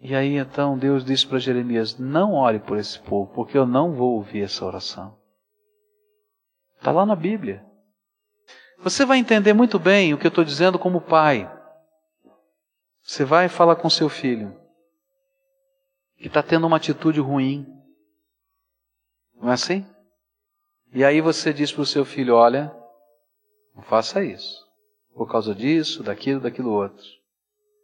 E aí então Deus diz para Jeremias: Não ore por esse povo, porque eu não vou ouvir essa oração. Está lá na Bíblia. Você vai entender muito bem o que eu estou dizendo como pai. Você vai falar com seu filho que está tendo uma atitude ruim. Não é assim? E aí você diz para o seu filho: olha, não faça isso, por causa disso, daquilo, daquilo outro.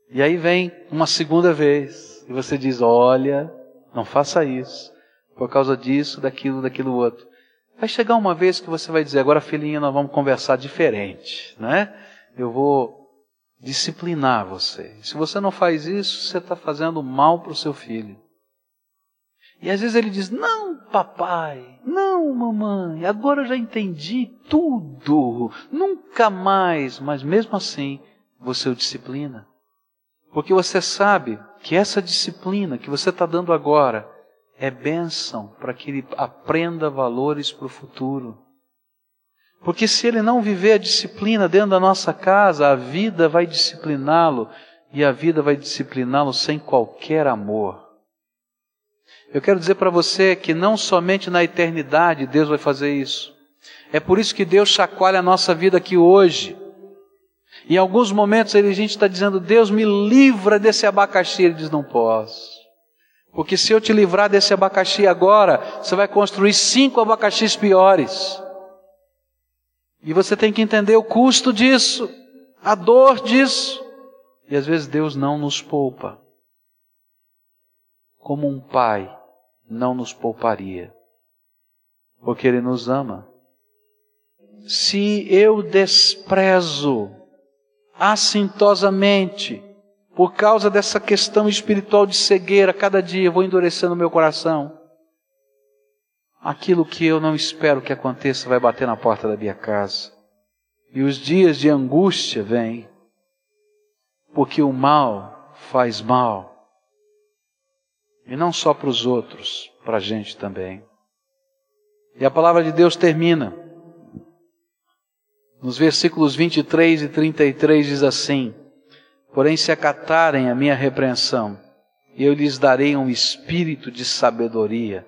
E aí vem uma segunda vez e você diz: olha, não faça isso, por causa disso, daquilo, daquilo outro. Vai chegar uma vez que você vai dizer: agora, filhinha, nós vamos conversar diferente, né? Eu vou disciplinar você. Se você não faz isso, você está fazendo mal para o seu filho. E às vezes ele diz: Não, papai, não, mamãe, agora eu já entendi tudo, nunca mais. Mas mesmo assim, você o disciplina. Porque você sabe que essa disciplina que você está dando agora é bênção para que ele aprenda valores para o futuro. Porque se ele não viver a disciplina dentro da nossa casa, a vida vai discipliná-lo e a vida vai discipliná-lo sem qualquer amor. Eu quero dizer para você que não somente na eternidade Deus vai fazer isso. É por isso que Deus chacoalha a nossa vida aqui hoje. Em alguns momentos a gente está dizendo, Deus me livra desse abacaxi. Ele diz, não posso. Porque se eu te livrar desse abacaxi agora, você vai construir cinco abacaxis piores. E você tem que entender o custo disso, a dor disso. E às vezes Deus não nos poupa. Como um pai não nos pouparia. Porque Ele nos ama. Se eu desprezo assintosamente por causa dessa questão espiritual de cegueira, cada dia eu vou endurecendo meu coração. Aquilo que eu não espero que aconteça vai bater na porta da minha casa. E os dias de angústia vêm, porque o mal faz mal. E não só para os outros, para a gente também. E a palavra de Deus termina. Nos versículos 23 e 33 diz assim: Porém, se acatarem a minha repreensão, eu lhes darei um espírito de sabedoria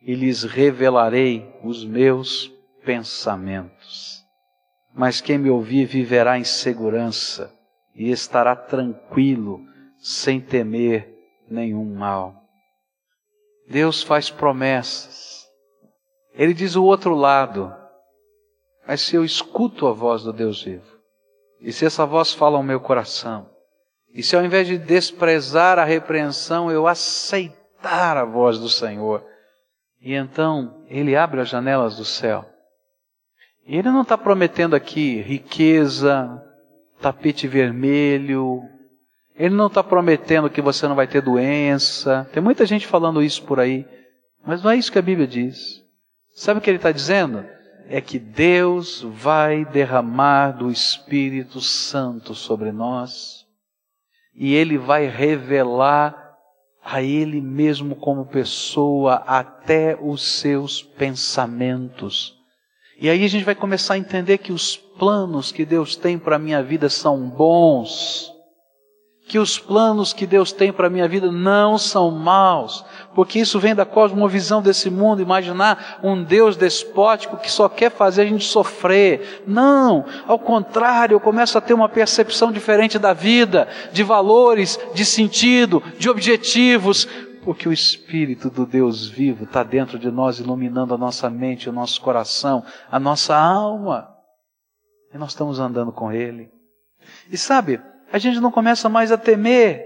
e lhes revelarei os meus pensamentos. Mas quem me ouvir viverá em segurança e estará tranquilo, sem temer nenhum mal. Deus faz promessas. Ele diz o outro lado. Mas se eu escuto a voz do Deus vivo, e se essa voz fala ao meu coração, e se ao invés de desprezar a repreensão, eu aceitar a voz do Senhor, e então ele abre as janelas do céu. E ele não está prometendo aqui riqueza, tapete vermelho, ele não está prometendo que você não vai ter doença. Tem muita gente falando isso por aí, mas não é isso que a Bíblia diz. Sabe o que ele está dizendo? É que Deus vai derramar do Espírito Santo sobre nós e ele vai revelar a ele mesmo como pessoa até os seus pensamentos. E aí a gente vai começar a entender que os planos que Deus tem para a minha vida são bons que os planos que Deus tem para a minha vida não são maus, porque isso vem da cosmovisão desse mundo, imaginar um Deus despótico que só quer fazer a gente sofrer. Não, ao contrário, eu começo a ter uma percepção diferente da vida, de valores, de sentido, de objetivos, porque o Espírito do Deus vivo está dentro de nós, iluminando a nossa mente, o nosso coração, a nossa alma. E nós estamos andando com Ele. E sabe, a gente não começa mais a temer,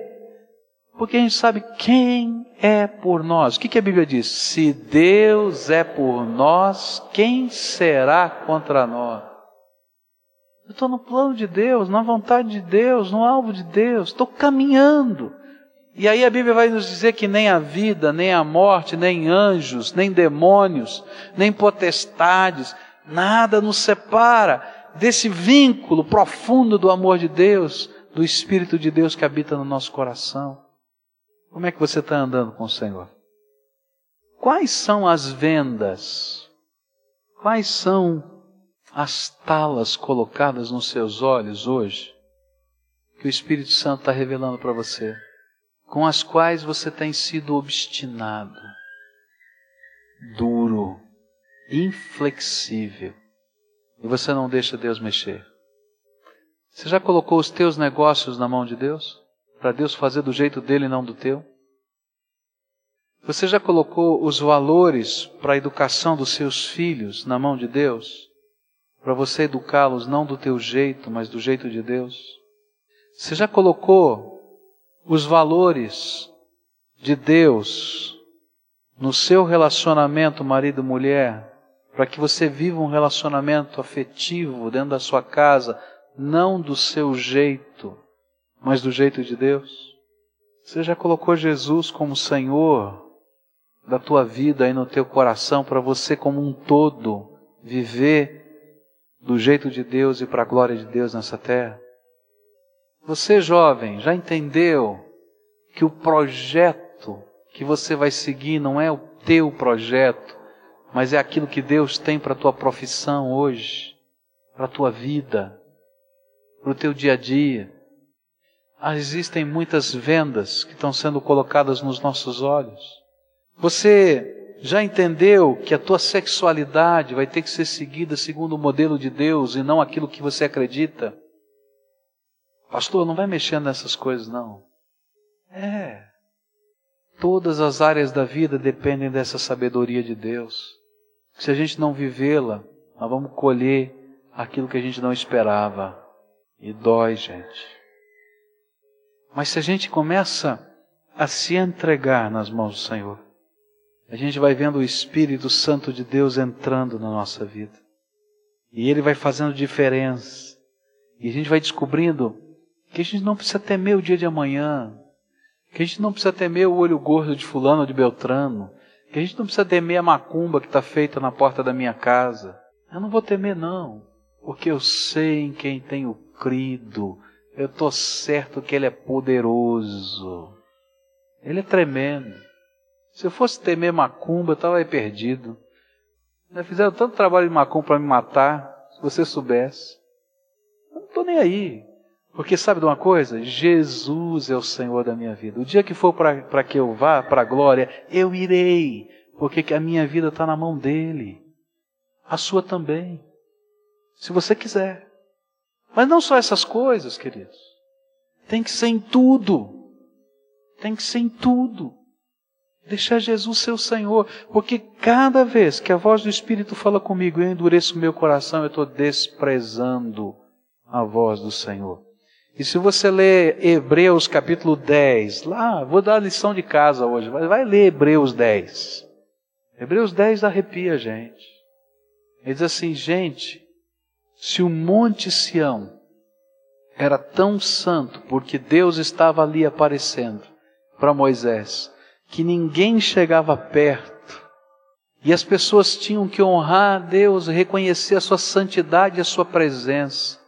porque a gente sabe quem é por nós. O que, que a Bíblia diz? Se Deus é por nós, quem será contra nós? Eu estou no plano de Deus, na vontade de Deus, no alvo de Deus, estou caminhando. E aí a Bíblia vai nos dizer que nem a vida, nem a morte, nem anjos, nem demônios, nem potestades, nada nos separa desse vínculo profundo do amor de Deus do Espírito de Deus que habita no nosso coração. Como é que você está andando com o Senhor? Quais são as vendas? Quais são as talas colocadas nos seus olhos hoje? Que o Espírito Santo está revelando para você, com as quais você tem sido obstinado, duro, inflexível, e você não deixa Deus mexer. Você já colocou os teus negócios na mão de Deus? Para Deus fazer do jeito dele e não do teu? Você já colocou os valores para a educação dos seus filhos na mão de Deus? Para você educá-los não do teu jeito, mas do jeito de Deus? Você já colocou os valores de Deus no seu relacionamento marido-mulher, para que você viva um relacionamento afetivo dentro da sua casa, não do seu jeito, mas do jeito de Deus? Você já colocou Jesus como Senhor da tua vida aí no teu coração para você como um todo viver do jeito de Deus e para a glória de Deus nessa terra? Você, jovem, já entendeu que o projeto que você vai seguir não é o teu projeto, mas é aquilo que Deus tem para a tua profissão hoje, para a tua vida? Para o teu dia a dia. Ah, existem muitas vendas que estão sendo colocadas nos nossos olhos. Você já entendeu que a tua sexualidade vai ter que ser seguida segundo o modelo de Deus e não aquilo que você acredita? Pastor, não vai mexendo nessas coisas, não. É. Todas as áreas da vida dependem dessa sabedoria de Deus. Se a gente não vivê-la, nós vamos colher aquilo que a gente não esperava. E dói, gente. Mas se a gente começa a se entregar nas mãos do Senhor, a gente vai vendo o Espírito Santo de Deus entrando na nossa vida. E ele vai fazendo diferença. E a gente vai descobrindo que a gente não precisa temer o dia de amanhã, que a gente não precisa temer o olho gordo de fulano ou de Beltrano, que a gente não precisa temer a macumba que está feita na porta da minha casa. Eu não vou temer não, porque eu sei em quem tenho crido, eu estou certo que Ele é poderoso. Ele é tremendo. Se eu fosse temer macumba, eu estava aí perdido. Já fizeram tanto trabalho de macumba para me matar, se você soubesse. Eu não estou nem aí. Porque sabe de uma coisa? Jesus é o Senhor da minha vida. O dia que for para que eu vá para a glória, eu irei. Porque a minha vida está na mão dele. A sua também. Se você quiser. Mas não só essas coisas, queridos. Tem que ser em tudo. Tem que ser em tudo. Deixar Jesus ser o Senhor. Porque cada vez que a voz do Espírito fala comigo eu endureço meu coração, eu estou desprezando a voz do Senhor. E se você ler Hebreus capítulo 10, lá, vou dar a lição de casa hoje, vai ler Hebreus 10. Hebreus 10 arrepia a gente. Ele diz assim, gente, se o Monte Sião era tão santo, porque Deus estava ali aparecendo para Moisés, que ninguém chegava perto, e as pessoas tinham que honrar a Deus, reconhecer a sua santidade e a sua presença.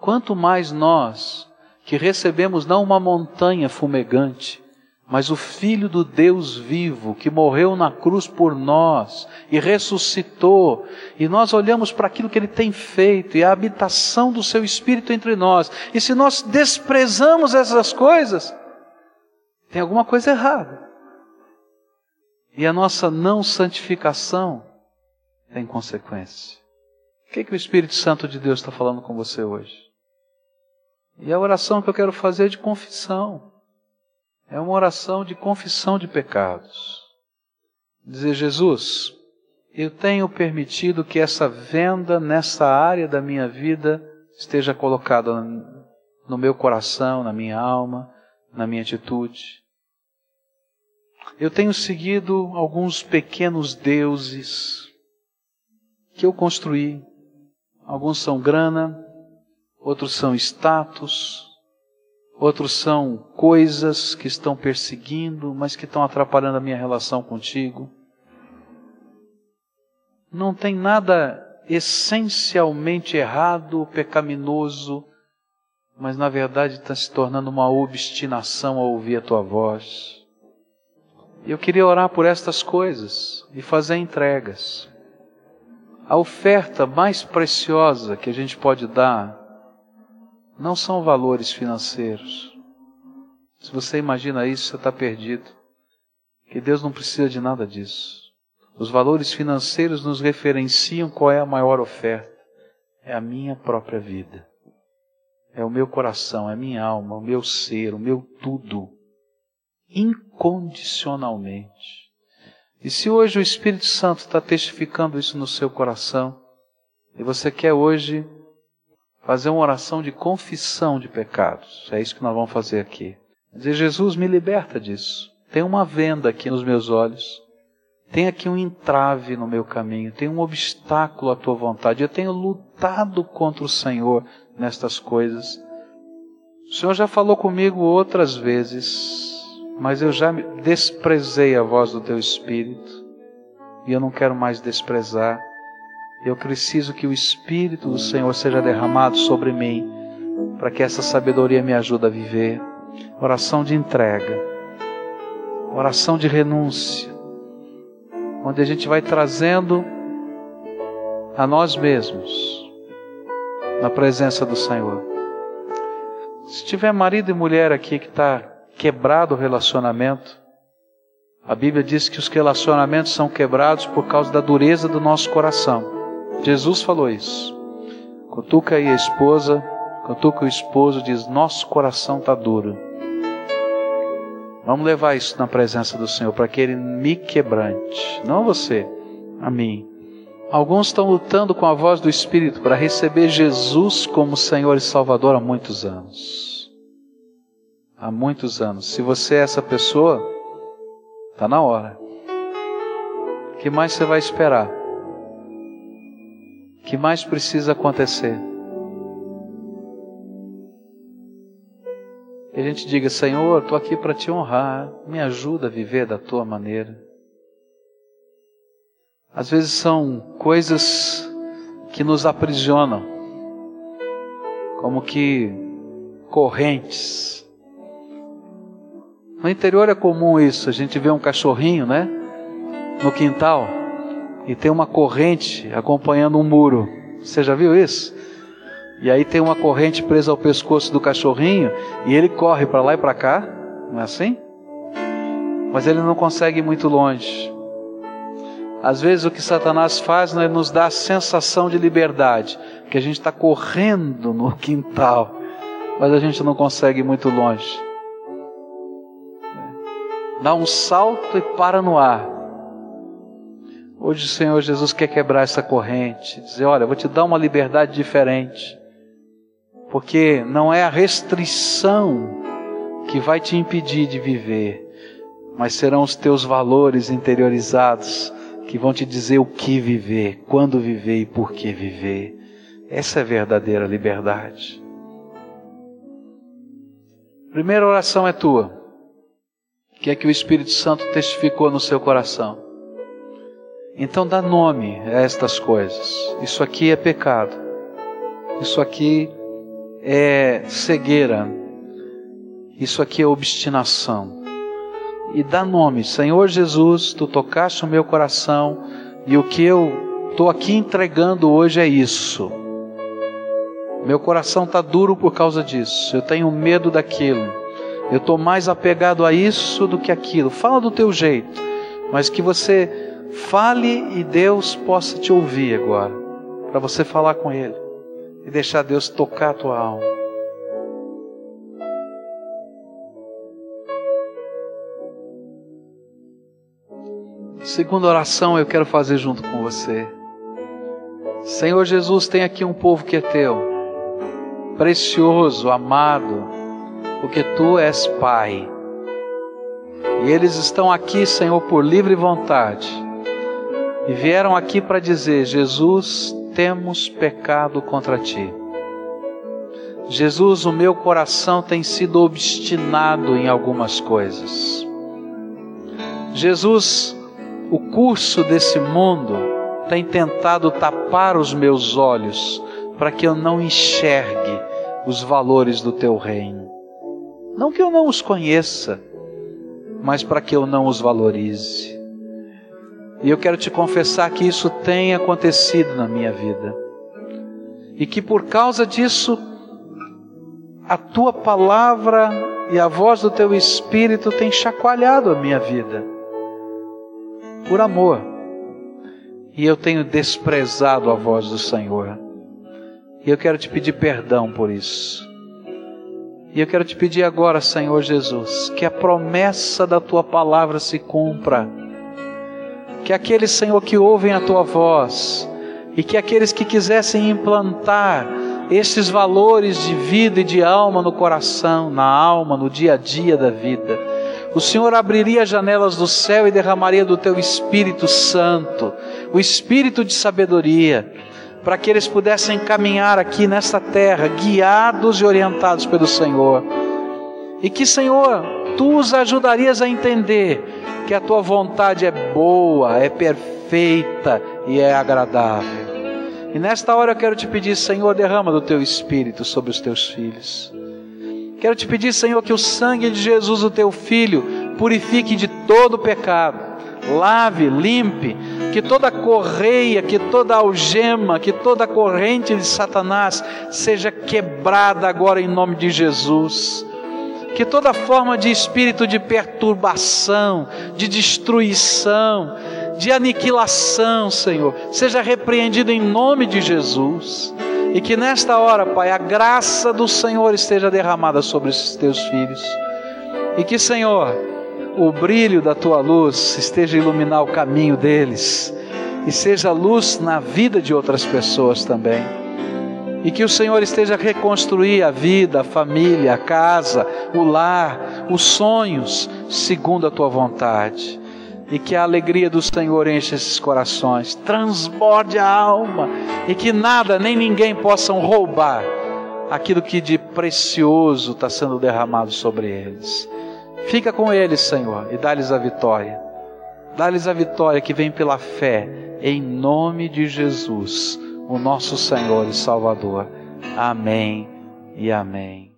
Quanto mais nós, que recebemos não uma montanha fumegante, mas o Filho do Deus vivo, que morreu na cruz por nós e ressuscitou, e nós olhamos para aquilo que Ele tem feito e a habitação do Seu Espírito entre nós, e se nós desprezamos essas coisas, tem alguma coisa errada. E a nossa não santificação tem consequência. O que, é que o Espírito Santo de Deus está falando com você hoje? E a oração que eu quero fazer é de confissão. É uma oração de confissão de pecados. Dizer, Jesus, eu tenho permitido que essa venda nessa área da minha vida esteja colocada no meu coração, na minha alma, na minha atitude. Eu tenho seguido alguns pequenos deuses que eu construí. Alguns são grana, outros são status, outros são coisas que estão perseguindo, mas que estão atrapalhando a minha relação contigo. Não tem nada essencialmente errado, pecaminoso, mas na verdade está se tornando uma obstinação a ouvir a tua voz. Eu queria orar por estas coisas e fazer entregas. A oferta mais preciosa que a gente pode dar não são valores financeiros. Se você imagina isso, você está perdido. Que Deus não precisa de nada disso. Os valores financeiros nos referenciam qual é a maior oferta. É a minha própria vida. É o meu coração, é a minha alma, o meu ser, o meu tudo. Incondicionalmente. E se hoje o Espírito Santo está testificando isso no seu coração, e você quer hoje fazer uma oração de confissão de pecados. É isso que nós vamos fazer aqui. Dizer, Jesus, me liberta disso. Tem uma venda aqui nos meus olhos. Tem aqui um entrave no meu caminho. Tem um obstáculo à tua vontade. Eu tenho lutado contra o Senhor nestas coisas. O Senhor já falou comigo outras vezes, mas eu já desprezei a voz do teu Espírito. E eu não quero mais desprezar. Eu preciso que o Espírito do Senhor seja derramado sobre mim, para que essa sabedoria me ajude a viver. Oração de entrega, oração de renúncia, onde a gente vai trazendo a nós mesmos na presença do Senhor. Se tiver marido e mulher aqui que está quebrado o relacionamento, a Bíblia diz que os relacionamentos são quebrados por causa da dureza do nosso coração. Jesus falou isso. Cutuca aí a esposa, cutuca o esposo, diz: Nosso coração está duro. Vamos levar isso na presença do Senhor para que Ele me quebrante, não você, a mim. Alguns estão lutando com a voz do Espírito para receber Jesus como Senhor e Salvador há muitos anos. Há muitos anos. Se você é essa pessoa, está na hora. O que mais você vai esperar? Que mais precisa acontecer? Que a gente diga: Senhor, estou aqui para te honrar, me ajuda a viver da tua maneira. Às vezes são coisas que nos aprisionam, como que correntes. No interior é comum isso, a gente vê um cachorrinho, né? No quintal e tem uma corrente acompanhando um muro. Você já viu isso? E aí tem uma corrente presa ao pescoço do cachorrinho e ele corre para lá e para cá, não é assim? Mas ele não consegue ir muito longe. Às vezes o que Satanás faz né, nos dá a sensação de liberdade, que a gente está correndo no quintal, mas a gente não consegue ir muito longe. Dá um salto e para no ar. Hoje o Senhor Jesus quer quebrar essa corrente, dizer: Olha, vou te dar uma liberdade diferente, porque não é a restrição que vai te impedir de viver, mas serão os teus valores interiorizados que vão te dizer o que viver, quando viver e por que viver. Essa é a verdadeira liberdade. Primeira oração é tua. Que é que o Espírito Santo testificou no seu coração. Então dá nome a estas coisas. Isso aqui é pecado. Isso aqui é cegueira. Isso aqui é obstinação e dá nome. Senhor Jesus, tu tocaste o meu coração e o que eu estou aqui entregando hoje é isso. Meu coração está duro por causa disso. Eu tenho medo daquilo. Eu estou mais apegado a isso do que aquilo. Fala do teu jeito, mas que você fale e Deus possa te ouvir agora, para você falar com Ele e deixar Deus tocar a tua alma. Segunda oração eu quero fazer junto com você. Senhor Jesus, tem aqui um povo que é teu, precioso, amado, porque tu és Pai. E eles estão aqui, Senhor, por livre vontade. E vieram aqui para dizer: Jesus, temos pecado contra ti. Jesus, o meu coração tem sido obstinado em algumas coisas. Jesus, o curso desse mundo tem tentado tapar os meus olhos para que eu não enxergue os valores do teu reino. Não que eu não os conheça, mas para que eu não os valorize. E eu quero te confessar que isso tem acontecido na minha vida. E que por causa disso, a tua palavra e a voz do teu espírito tem chacoalhado a minha vida por amor. E eu tenho desprezado a voz do Senhor. E eu quero te pedir perdão por isso. E eu quero te pedir agora, Senhor Jesus, que a promessa da tua palavra se cumpra. Que aqueles, Senhor, que ouvem a tua voz e que aqueles que quisessem implantar esses valores de vida e de alma no coração, na alma, no dia a dia da vida, o Senhor abriria as janelas do céu e derramaria do teu Espírito Santo, o Espírito de sabedoria, para que eles pudessem caminhar aqui nesta terra, guiados e orientados pelo Senhor. E que, Senhor, tu os ajudarias a entender que a tua vontade é boa, é perfeita e é agradável. E nesta hora eu quero te pedir, Senhor, derrama do teu Espírito sobre os teus filhos. Quero te pedir, Senhor, que o sangue de Jesus, o teu filho, purifique de todo pecado, lave, limpe, que toda correia, que toda algema, que toda corrente de Satanás seja quebrada agora em nome de Jesus. Que toda forma de espírito de perturbação, de destruição, de aniquilação, Senhor, seja repreendido em nome de Jesus. E que nesta hora, Pai, a graça do Senhor esteja derramada sobre esses teus filhos. E que, Senhor, o brilho da tua luz esteja a iluminar o caminho deles e seja luz na vida de outras pessoas também. E que o Senhor esteja a reconstruir a vida, a família, a casa, o lar, os sonhos, segundo a tua vontade. E que a alegria do Senhor enche esses corações, transborde a alma, e que nada nem ninguém possam roubar aquilo que de precioso está sendo derramado sobre eles. Fica com eles, Senhor, e dá-lhes a vitória. Dá-lhes a vitória que vem pela fé, em nome de Jesus, o nosso Senhor e Salvador. Amém e amém.